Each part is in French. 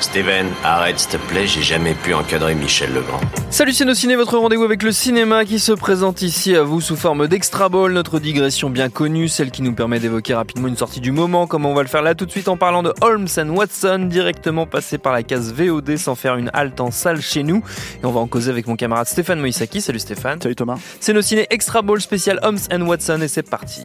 Steven, arrête s'il te plaît, j'ai jamais pu encadrer Michel Legrand. Salut c'est nos ciné, votre rendez-vous avec le cinéma qui se présente ici à vous sous forme d'extra ball, notre digression bien connue, celle qui nous permet d'évoquer rapidement une sortie du moment, comme on va le faire là tout de suite en parlant de Holmes and Watson, directement passé par la case VOD sans faire une halte en salle chez nous. Et on va en causer avec mon camarade Stéphane Moïsaki. Salut Stéphane. Salut Thomas. C'est nos ciné extra ball spécial Holmes and Watson et c'est parti.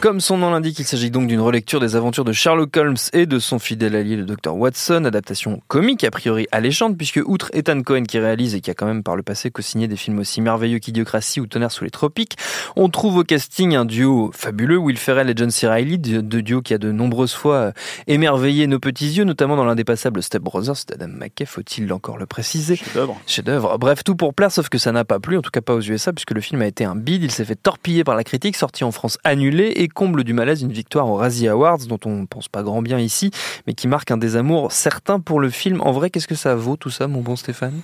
Comme son nom l'indique, il s'agit donc d'une relecture des aventures de Sherlock Holmes et de son fidèle allié le Dr Watson, adaptation comique a priori alléchante puisque outre Ethan Cohen qui réalise et qui a quand même par le passé co-signé des films aussi merveilleux qu'Idiocratie ou Tonnerre sous les tropiques, on trouve au casting un duo fabuleux, Will Ferrell et John C. Reilly, deux duos qui a de nombreuses fois émerveillé nos petits yeux, notamment dans l'indépassable Step Brothers d'Adam McKay, faut-il encore le préciser? Chef-d'œuvre. Chef-d'œuvre. Bref, tout pour plaire, sauf que ça n'a pas plu, en tout cas pas aux USA, puisque le film a été un bide, il s'est fait torpiller par la critique, sorti en France annulé et comble du malaise une victoire aux Razzie Awards dont on pense pas grand bien ici, mais qui marque un désamour certain pour le film. En vrai, qu'est-ce que ça vaut tout ça, mon bon Stéphane?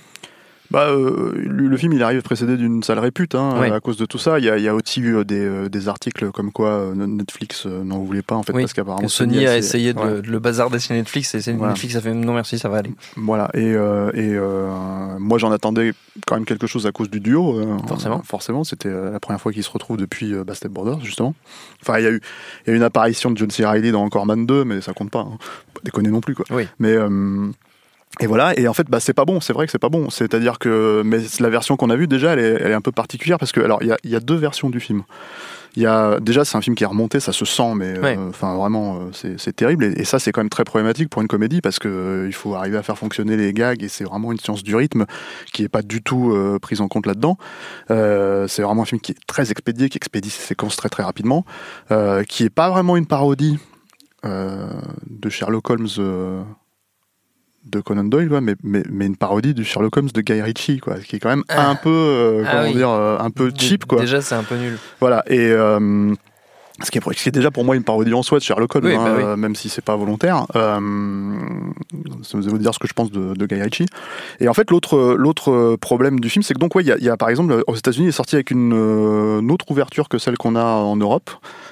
Bah, euh, le, film, il arrive précédé d'une sale répute hein, Ouais. à cause de tout ça. Il y a, il y a aussi eu des, euh, des articles comme quoi euh, Netflix euh, n'en voulait pas en fait Oui, parce qu'apparemment Que Sony a essayé de, ouais. le- de le bazarder chez Netflix et Voilà. Netflix a fait non merci, ça va aller. Voilà, et, euh, et euh, moi j'en attendais quand même quelque chose à cause du duo. euh, Forcément. euh, forcément, c'était euh, la première fois qu'ils se retrouvent depuis euh, Step Brothers, justement. Enfin, il y, a eu, il y a eu une apparition de John C. Reilly dans Encore Man 2, mais ça compte pas. Hein. Pas déconner non plus, quoi. Oui. Mais. Et voilà, et en fait, bah, c'est pas bon, c'est vrai que c'est pas bon. C'est-à-dire que, mais la version qu'on a vue, déjà, elle est, elle est un peu particulière parce que, alors, il y a, y a deux versions du film. Il y a, déjà, c'est un film qui est remonté, ça se sent, mais euh, Ouais. enfin vraiment, euh, c'est terrible. Et, et ça, c'est quand même très problématique pour une comédie parce que euh, il faut arriver à faire fonctionner les gags et c'est vraiment une science du rythme qui est pas du tout euh, prise en compte là-dedans. Euh, c'est vraiment un film qui est très expédié, qui expédie ses séquences très très rapidement, euh, qui est pas vraiment une parodie euh, de Sherlock Holmes. De Conan Doyle, quoi, mais, mais, mais une parodie du Sherlock Holmes de Guy Ritchie, quoi, qui est quand même Ah. un peu, euh, Ah comment oui. dire, euh, un peu cheap, quoi. Déjà, c'est un peu nul. Voilà, et euh, ce, qui est, ce qui est déjà pour moi une parodie en soi de Sherlock Holmes, Oui, hein, bah oui. même si c'est pas volontaire. Euh, ça veut dire ce que je pense de, de Guy Ritchie. Et en fait, l'autre l'autre problème du film, c'est que donc, ouais, il y a, il y a, par exemple, aux États-Unis, il est sorti avec une, une autre ouverture que celle qu'on a en Europe.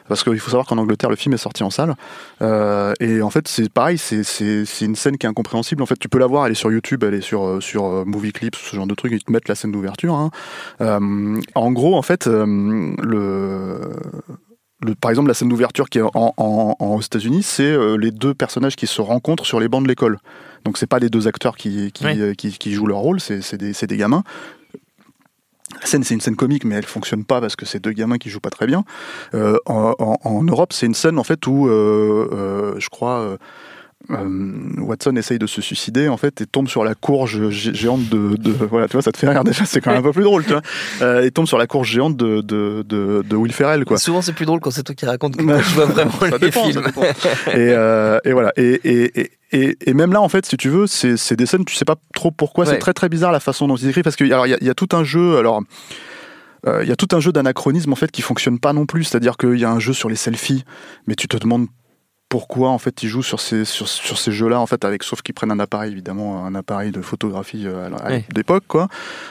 Parce qu'il faut savoir qu'en Angleterre, le film est sorti en salle. Euh, et en fait, c'est pareil, c'est une scène qui est incompréhensible. En fait, tu peux la voir, elle est sur YouTube, elle est sur, euh, sur euh, Movie Clips, ce genre de trucs, ils te mettent la scène d'ouverture. hein. Euh, en gros, en fait, euh, le, le, par exemple, la scène d'ouverture qui est en, en- en- aux États-Unis, c'est euh, les deux personnages qui se rencontrent sur les bancs de l'école. Donc, c'est pas les deux acteurs qui, qui, Oui. qui, qui jouent leur rôle, c'est des, c'est des gamins. La scène, c'est une scène comique, mais elle fonctionne pas parce que c'est deux gamins qui jouent pas très bien. Euh, en, en- en Europe, c'est une scène en fait où, euh, euh, je crois, euh, euh, Watson essaye de se suicider en fait et tombe sur la courge gé- géante de, de- voilà tu vois ça te fait rire déjà c'est quand même un peu plus drôle tu vois euh, et tombe sur la courge géante de, de, de, de Will Ferrell quoi Souvent, c'est plus drôle quand c'est toi qui racontes que je vois vraiment Ça les dépend, ça films. dépend. et, euh, et voilà. Et, et, et, et, et même là, en fait, si tu veux, c'est des scènes, tu sais pas trop pourquoi. Ouais. C'est très très bizarre la façon dont ils écrivent parce qu'il y, a- il y a tout un jeu. Alors. euh, Il y a tout un jeu d'anachronisme en fait qui fonctionne pas non plus, c'est-à-dire qu'il y a un jeu sur les selfies, mais tu te demandes pourquoi en fait ils jouent sur ces sur, sur ces jeux-là en fait avec sauf qu'ils prennent un appareil évidemment un appareil de photographie euh, à la- à Oui. d'époque quoi.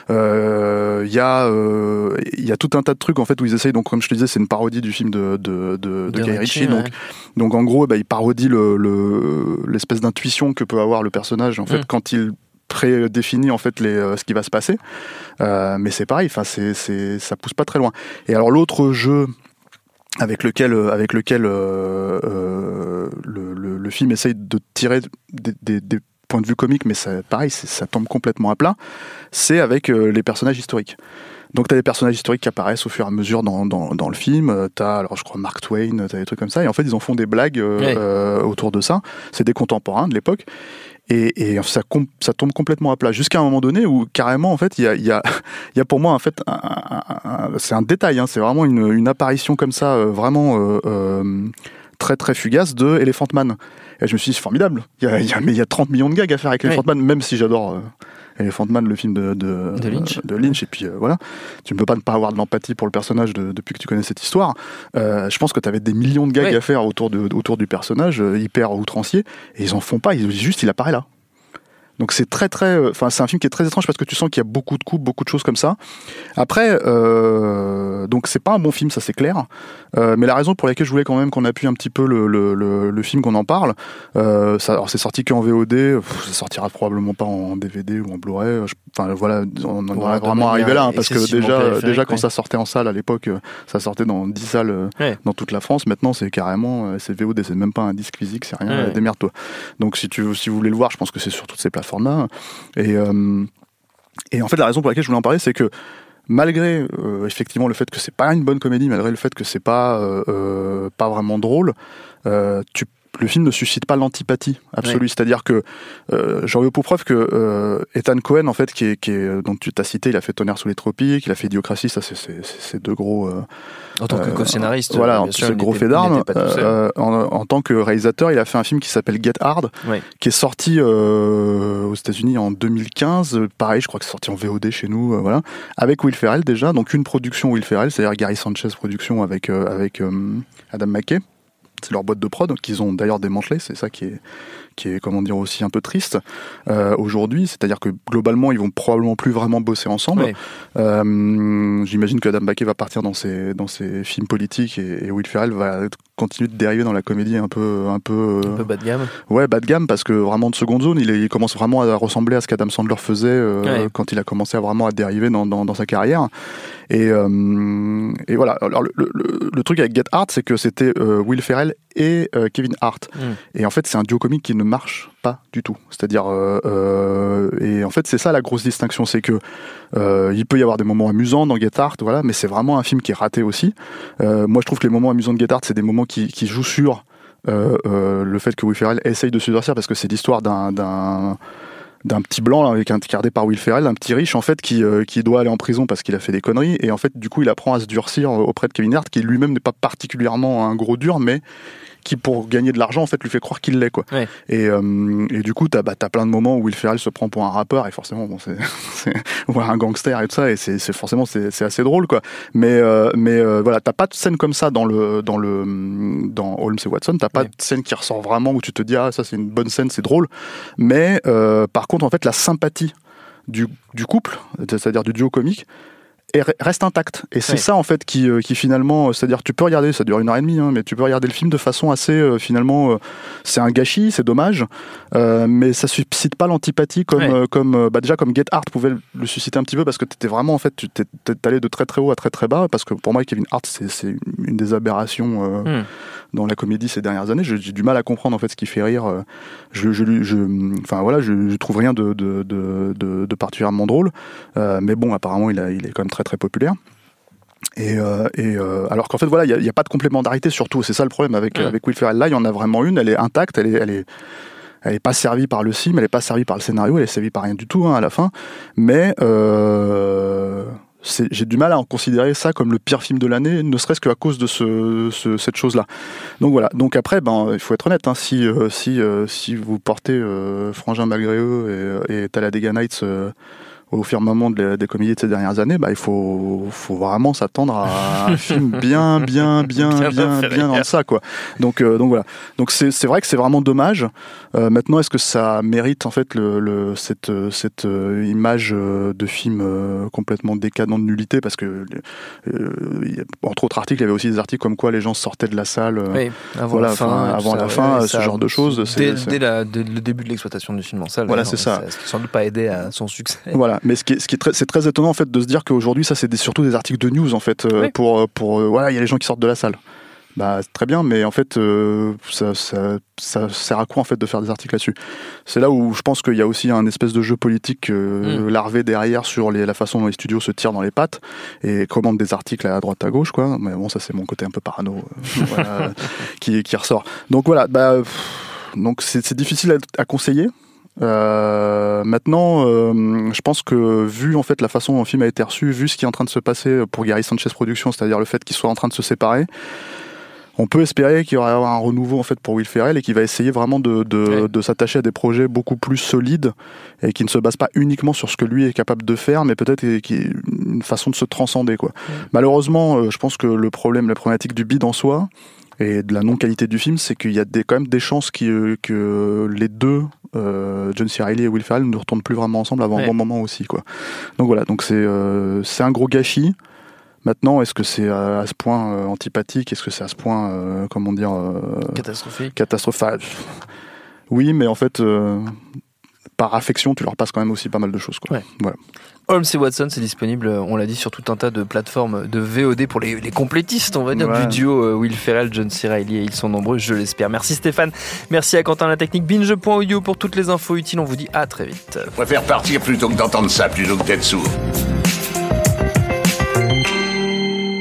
Euh, Il y a euh, il y a tout un tas de trucs en fait où ils essayent donc comme je te disais c'est une parodie du film de de, de, de Guy Ritchie, donc ouais. donc en gros, bah, il parodie le- le- l'espèce d'intuition que peut avoir le personnage en fait Mm. quand il prédéfinit en fait les, euh, ce qui va se passer. Euh, mais c'est pareil, enfin c'est c'est ça pousse pas très loin. Et alors l'autre jeu avec lequel euh, avec lequel euh, euh, le, le- le film essaye de tirer des, des- des points de vue comiques, mais ça, pareil, ça tombe complètement à plat. C'est avec euh, les personnages historiques. Donc tu as des personnages historiques qui apparaissent au fur et à mesure dans, dans, dans le film. Tu as, alors je crois, Mark Twain, tu as des trucs comme ça. Et en fait, ils en font des blagues Ouais. euh, autour de ça. C'est des contemporains de l'époque. Et, et ça, tombe complètement à plat. Jusqu'à un moment donné où carrément, en fait, il y a, il y, a, il y a pour moi, en fait, c'est un détail. hein. c'est vraiment une, une apparition comme ça, euh, vraiment euh, euh, très très fugace de Elephant Man. Et je me suis dit, c'est formidable. Il y a, mais il y a 30 millions de gags à faire avec. Elephant Man, même si j'adore Elephant Man, le film de, de, De Lynch. de Lynch. Et puis euh, voilà, tu ne peux pas ne pas avoir de l'empathie pour le personnage de- depuis que tu connais cette histoire. Euh, je pense que tu avais des millions de gags Ouais. à faire autour, du personnage, euh, hyper outrancier, et ils en font pas. Ils juste, il apparaît là. Donc c'est très très, euh, enfin c'est un film qui est très étrange parce que tu sens qu'il y a beaucoup de coupes, beaucoup de choses comme ça. Après, euh, donc c'est pas un bon film, ça c'est clair. Euh, mais la raison pour laquelle je voulais quand même qu'on appuie un petit peu le, le, le, le film, qu'on en parle, euh, ça, alors c'est sorti qu'en VOD, ça sortira probablement pas en DVD ou en Blu-ray. Enfin voilà, on en Ouais, est vraiment arrivé là, hein, parce que déjà, déjà quand ouais. ça sortait en salle à l'époque, euh, ça sortait dans 10 salles euh, Ouais. dans toute la France. Maintenant c'est carrément, euh, c'est VOD, c'est même pas un disque physique, c'est rien. Démerde-toi. Donc si tu si vous voulez le voir, je pense que c'est sur toutes ces plateformes-là. Et euh, et en fait, la raison pour laquelle je voulais en parler, c'est que malgré euh, effectivement le fait que c'est pas une bonne comédie, malgré le fait que c'est pas euh, pas vraiment drôle, tu le film ne suscite pas l'antipathie absolue. C'est-à-dire que euh, j'en veux pour preuve que euh, Ethan Cohen, en fait, qui est, qui est, dont tu t'as cité, il a fait Tonnerre sous les tropiques, il a fait Idiocratie, ça c'est deux gros. euh, En tant que euh, co-scénariste, voilà, c'est gros fait d'armes. Euh, en, en tant que réalisateur, il a fait un film qui s'appelle Get Hard, Ouais. qui est sorti euh, aux États-Unis en 2015. Euh, Pareil, je crois que c'est sorti en VOD chez nous, euh, voilà, avec Will Ferrell déjà. Donc une production Will Ferrell, c'est-à-dire Gary Sanchez production avec euh, avec euh, Adam McKay. C'est leur boîte de prod qu'ils ont d'ailleurs démantelé. C'est ça qui est qui est comment dire aussi un peu triste euh, aujourd'hui. C'est-à-dire que globalement, ils vont probablement plus vraiment bosser ensemble. Euh, J'imagine que Adam McKay va partir dans ses dans ses films politiques et, et Will Ferrell va continuer de dériver dans la comédie un peu un peu, Un peu bas de gamme. ouais bas de gamme parce que vraiment de seconde zone il, est- il commence vraiment à ressembler à ce qu'Adam Sandler faisait euh, Ouais. quand il a commencé à vraiment à dériver dans, dans, dans sa carrière et euh, et voilà alors le, le, le truc avec Get Hard c'est que c'était euh, Will Ferrell et euh, Kevin Hart. Mm. et en fait c'est un duo comique qui ne marche pas du tout. C'est-à-dire euh, euh, et en fait c'est ça la grosse distinction c'est que il peut y avoir des moments amusants dans Get Hard voilà mais c'est vraiment un film qui est raté aussi. Moi je trouve que les moments amusants de Get Hard c'est des moments qui, qui jouent sur le fait que Will Ferrell essaye de se durcir parce que c'est l'histoire d'un d'un petit blanc là, avec un gardé par Will Ferrell, un petit riche en fait qui, euh, qui doit aller en prison parce qu'il a fait des conneries et en fait du coup il apprend à se durcir auprès de Kevin Hart qui lui-même n'est pas particulièrement un gros dur mais qui pour gagner de l'argent en fait lui fait croire qu'il l'est quoi. Ouais. Et, euh, et du coup t'as bah, t'as plein de moments où Will Ferrell se prend pour un rappeur et forcément bon c'est ou un gangster et tout ça et c'est forcément c'est c'est assez drôle quoi. Mais euh, mais euh, voilà t'as pas de scène comme ça dans le dans le dans Holmes et Watson t'as pas Ouais. de scène qui ressort vraiment où tu te dis ah ça c'est une bonne scène c'est drôle mais euh, par contre en fait la sympathie du, du couple c'est-à-dire du duo comique est- reste intacte et c'est Ouais. ça en fait qui, euh, qui finalement c'est-à-dire tu peux regarder ça dure une heure et demie hein, mais tu peux regarder le film de façon assez euh, finalement euh, c'est un gâchis c'est dommage euh, mais ça suscite pas l'antipathie comme Ouais. euh, comme euh, bah déjà comme Get Hart pouvait le susciter un petit peu parce que t'étais vraiment en fait tu t'es allé de très très haut à très très bas parce que pour moi Kevin Hart c'est c'est une des aberrations euh, Hmm. Dans la comédie ces dernières années. J'ai du mal à comprendre en fait ce qui fait rire. euh, Je, je, enfin voilà, je, je trouve rien de, de, de, de, de particulièrement drôle. Euh, mais bon, apparemment, il, a, il est quand même très très populaire. Et, euh, et euh, alors qu'en fait voilà, il n'y a, pas de complémentarité surtout. C'est ça le problème avec Mm. avec Will Ferrell. Là, il y en a vraiment une. Elle est intacte. Elle est, elle est elle est pas servie par le film, elle est pas servie par le scénario, elle est servie par rien du tout hein, à la fin. Mais euh, j'ai du mal à en considérer ça comme le pire film de l'année, ne serait-ce qu'à cause de ce, ce- cette chose-là. Donc voilà. Donc après, ben, il faut être honnête. Hein, si euh, si euh, si vous portez euh, Frangin malgré eux et, et Talladega Nights au firmament de des comédies de ces dernières années, bah, il faut, faut vraiment s'attendre à un film bien, bien, bien, Bien bien, bien, dans ça, quoi. Donc, euh, donc voilà. Donc c'est, c'est vrai que c'est vraiment dommage. Euh, maintenant, est-ce que ça mérite en fait le, le- cette, cette euh, image euh, de film euh, complètement décadent de nullité? Parce que, euh, il y a- entre autres articles, il y avait aussi des articles comme quoi les gens sortaient de la salle. Oui, avant voilà, la fin. avant la fin, ouais, ce ça- genre de choses, Dès, c'est- dès la- dès le début de l'exploitation du film en salle. Voilà, c'est ça. Ça n'a sans doute pas aidé à son succès. Voilà, mais ce qui est, ce qui est très, c'est très étonnant en fait de se dire qu'aujourd'hui ça c'est des- surtout des articles de news en fait euh, Oui. pour pour euh, voilà il y a les gens qui sortent de la salle. bah très bien, mais en fait, euh, ça, ça, ça, sert à quoi en fait de faire des articles là-dessus? C'est là où je pense qu'il y a aussi un espèce de jeu politique euh, Mm. larvé derrière sur les, la façon dont les studios se tirent dans les pattes et commandent des articles à droite à gauche, quoi. Mais bon, ça c'est mon côté un peu parano euh, voilà, qui, qui ressort. Donc voilà, bah, pff, donc c'est c'est difficile à, à conseiller. Euh, maintenant, euh, je pense que vu en fait la façon dont le film a été reçu, vu ce qui est en train de se passer pour Gary Sanchez Productions, c'est-à-dire le fait qu'il soit en train de se séparer, on peut espérer qu'il y aura un renouveau en fait pour Will Ferrell et qu'il va essayer vraiment de, de, Ouais. de s'attacher à des projets beaucoup plus solides et qui ne se basent pas uniquement sur ce que lui est capable de faire, mais peut-être une façon de se transcender quoi. Malheureusement, euh, je pense que le problème, la problématique du bid en soi et de la non-qualité du film, c'est qu'il y a des, quand même des chances euh, que les deux, euh, John C. Reilly et Will Ferrell, ne retournent plus vraiment ensemble avant Ouais. un bon moment aussi quoi. Donc voilà, donc c'est euh, un gros gâchis. Maintenant, est-ce que c'est à, à ce point euh, antipathique? Est-ce que c'est à ce point, euh, comment dire, euh, Catastrophique. catastrophal Oui, mais en fait, euh, par affection, tu leur passes quand même aussi pas mal de choses. Quoi. Ouais. Voilà. Holmes et Watson, c'est disponible, euh, on l'a dit, sur tout un tas de plateformes de VOD pour les, les complétistes, on va dire, Ouais. du duo euh, Will Ferrell, John C. Reilly, et ils sont nombreux, je l'espère. Merci Stéphane, merci à Quentin La Technique, binge.audio pour toutes les infos utiles, on vous dit à très vite. Je préfère partir plutôt que d'entendre ça, plutôt que d'être sourd.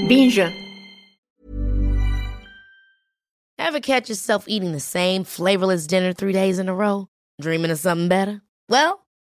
Binge. Ever catch yourself eating the same flavorless dinner three days in a row? Dreaming of something better? Well,